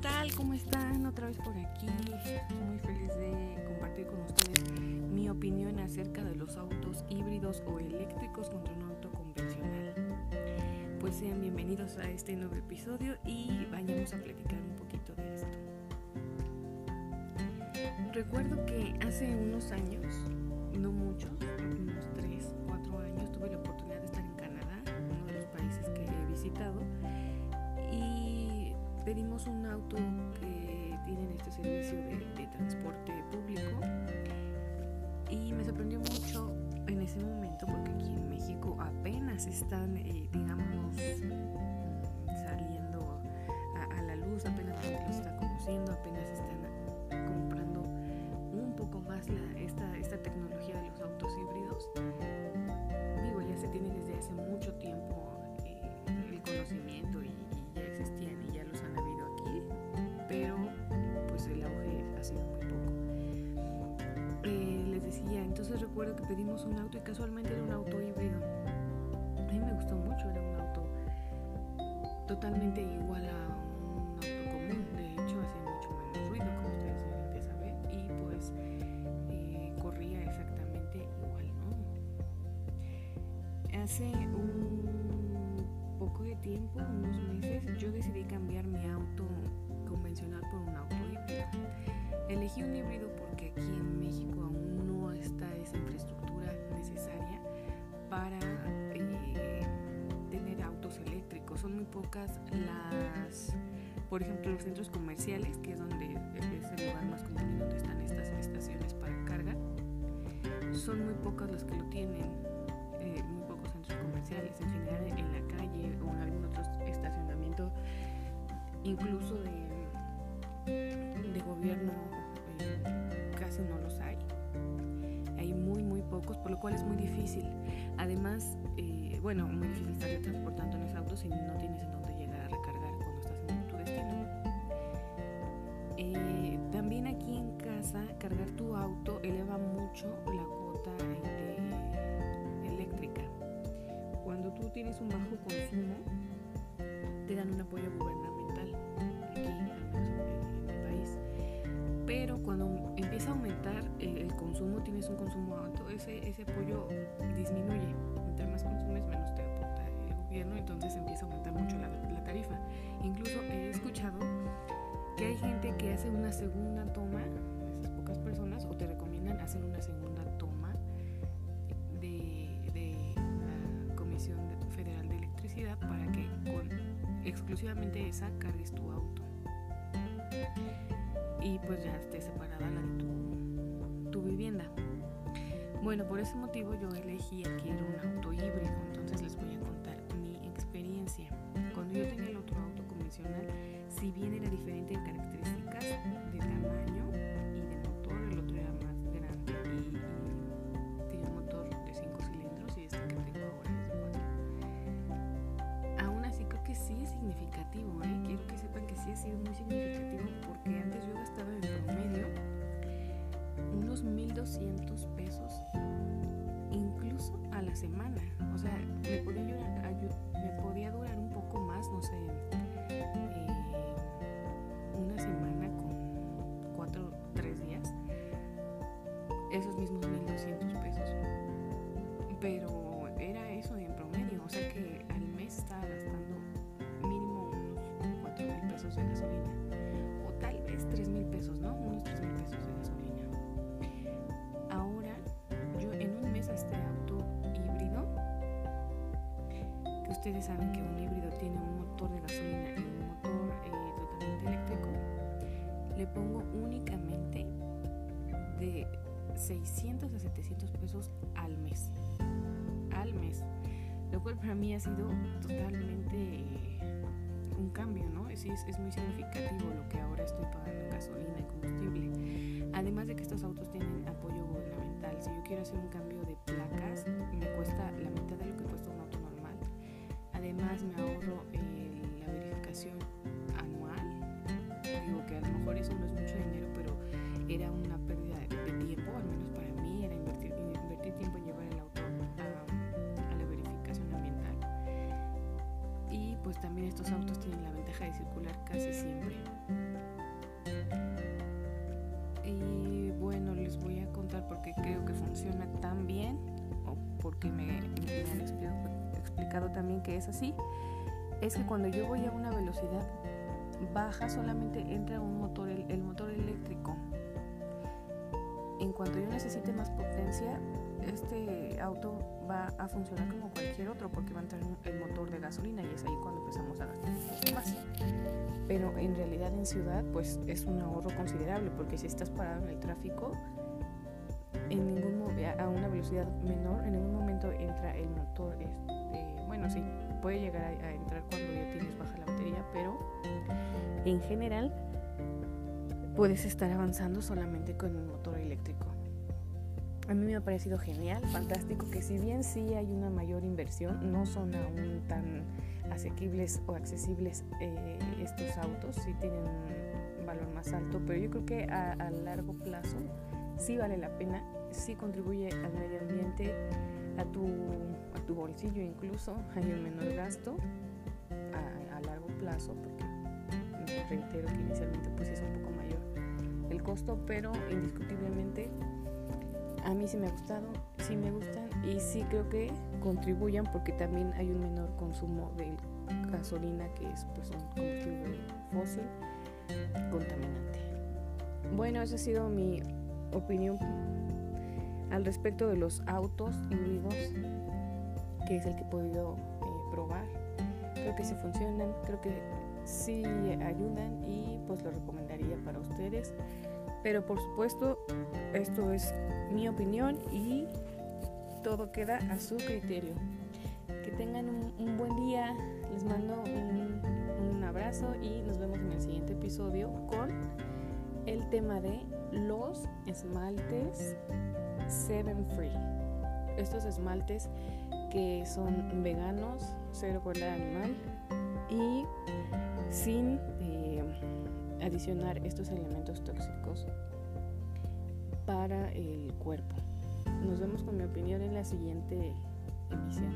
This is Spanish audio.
tal? ¿Cómo están? Otra vez por aquí. Muy feliz de compartir con ustedes mi opinión acerca de los autos híbridos o eléctricos contra un auto convencional. Pues sean bienvenidos a este nuevo episodio y vayamos a platicar un poquito de esto. Recuerdo que hace unos años, no muchos, unos 3, 4 años, tuve la oportunidad de estar en Canadá, uno de los países que he visitado, pedimos un auto que tienen este servicio de, transporte público y me sorprendió mucho en ese momento porque aquí en México apenas están, eh, digamos, saliendo a, la luz, apenas la gente los está conociendo, apenas están comprando un poco más esta, esta tecnología de los autos híbridos. Recuerdo que pedimos un auto y casualmente era un auto híbrido. A mí me gustó mucho, era un auto totalmente igual a un auto común, de hecho hacía mucho menos ruido, como ustedes deben de saber, y pues eh, corría exactamente igual, ¿no? Hace un poco de tiempo, unos meses, yo decidí cambiar mi auto convencional por un auto híbrido. Elegí un híbrido porque aquí en México pocas las, por ejemplo, los centros comerciales, que es donde es el lugar más común donde están estas estaciones para carga. Son muy pocas las que lo tienen, eh, muy pocos centros comerciales. En general, en la calle o en algún otro estacionamiento, incluso de, de gobierno casi no los hay. Hay muy, muy pocos, por lo cual es muy difícil. Además, eh, bueno, muy difícil estar transportando en ese auto si no tienes en dónde llegar a recargar cuando estás en tu destino. Eh, también aquí en casa, cargar tu auto eleva mucho la cuota eléctrica. Cuando tú tienes un bajo consumo, te dan un apoyo gubernamental aquí, al menos en mi país pero cuando a aumentar eh, el consumo, tienes un consumo alto, ese, ese apoyo disminuye. Entre más consumes, menos te aporta el gobierno, entonces empieza a aumentar mucho la, la tarifa. Incluso he escuchado que hay gente que hace una segunda toma, esas pocas personas, o te recomiendan hacer una segunda toma de, de la Comisión Federal de Electricidad para que con exclusivamente esa cargues tu auto y pues ya esté la de tu, tu, vivienda. Bueno, por ese motivo yo elegí adquirir un auto híbrido, entonces les voy a contar mi experiencia. Cuando yo tenía el otro auto convencional, si bien era diferente en características de tamaño y de motor, el otro era más grande y, y tenía un motor de 5 cilindros y este que tengo ahora es de 4. Aún así creo que sí es significativo, ¿eh? quiero que sepan que sí ha sido muy significativo porque antes yo gastaba en promedio unos 1200 pesos incluso a la semana. O sea, me podía, ayudar, me podía durar un poco más, no sé, eh, una semana con cuatro, tres días. Esos mismos ustedes saben que un híbrido tiene un motor de gasolina y un motor eh, totalmente eléctrico, le pongo únicamente de 600 a 700 pesos al mes. Al mes. Lo cual para mí ha sido totalmente un cambio, ¿no? Es, es, es, muy significativo lo que ahora estoy pagando en gasolina y combustible. Además de que estos autos tienen apoyo gubernamental. Si yo quiero hacer un cambio de placas, me cuesta la mitad de lo que pues también estos autos tienen la ventaja de circular casi siempre. Y bueno, les voy a contar porque creo que funciona tan bien o porque me, han explicado, también que es así. Es que cuando yo voy a una velocidad baja solamente entra un motor, el motor eléctrico. En cuanto yo necesite más potencia, este auto va a funcionar como cualquier otro porque va a entrar el motor de gasolina y es ahí cuando empezamos a gastar un más. Pero en realidad en ciudad pues es un ahorro considerable porque si estás parado en el tráfico en ningún a una velocidad menor en ningún momento entra el motor este, bueno sí puede llegar a entrar cuando ya tienes baja la batería pero en general puedes estar avanzando solamente con el motor eléctrico a mí me ha parecido genial, fantástico, que si bien sí hay una mayor inversión, no son aún tan asequibles o accesibles eh, estos autos, sí tienen un valor más alto, pero yo creo que a, largo plazo sí vale la pena, sí contribuye al medio ambiente, a tu, a bolsillo incluso, hay un menor gasto a, a largo plazo, porque reitero que inicialmente pues es un poco mayor el costo, pero indiscutiblemente a mí sí me ha gustado, sí me gustan y sí creo que contribuyan porque también hay un menor consumo de gasolina que es pues un combustible fósil contaminante. Bueno, esa ha sido mi opinión al respecto de los autos híbridos, que es el que he podido eh, probar. Creo que sí funcionan, creo que sí ayudan y pues lo recomendaría para ustedes. Pero por supuesto, esto es mi opinión y todo queda a su criterio. Que tengan un, buen día, les mando un, abrazo y nos vemos en el siguiente episodio con el tema de los esmaltes Seven Free. Estos esmaltes que son veganos, cero crueldad animal y sin adicionar estos elementos tóxicos para el cuerpo. Nos vemos con mi opinión en la siguiente emisión.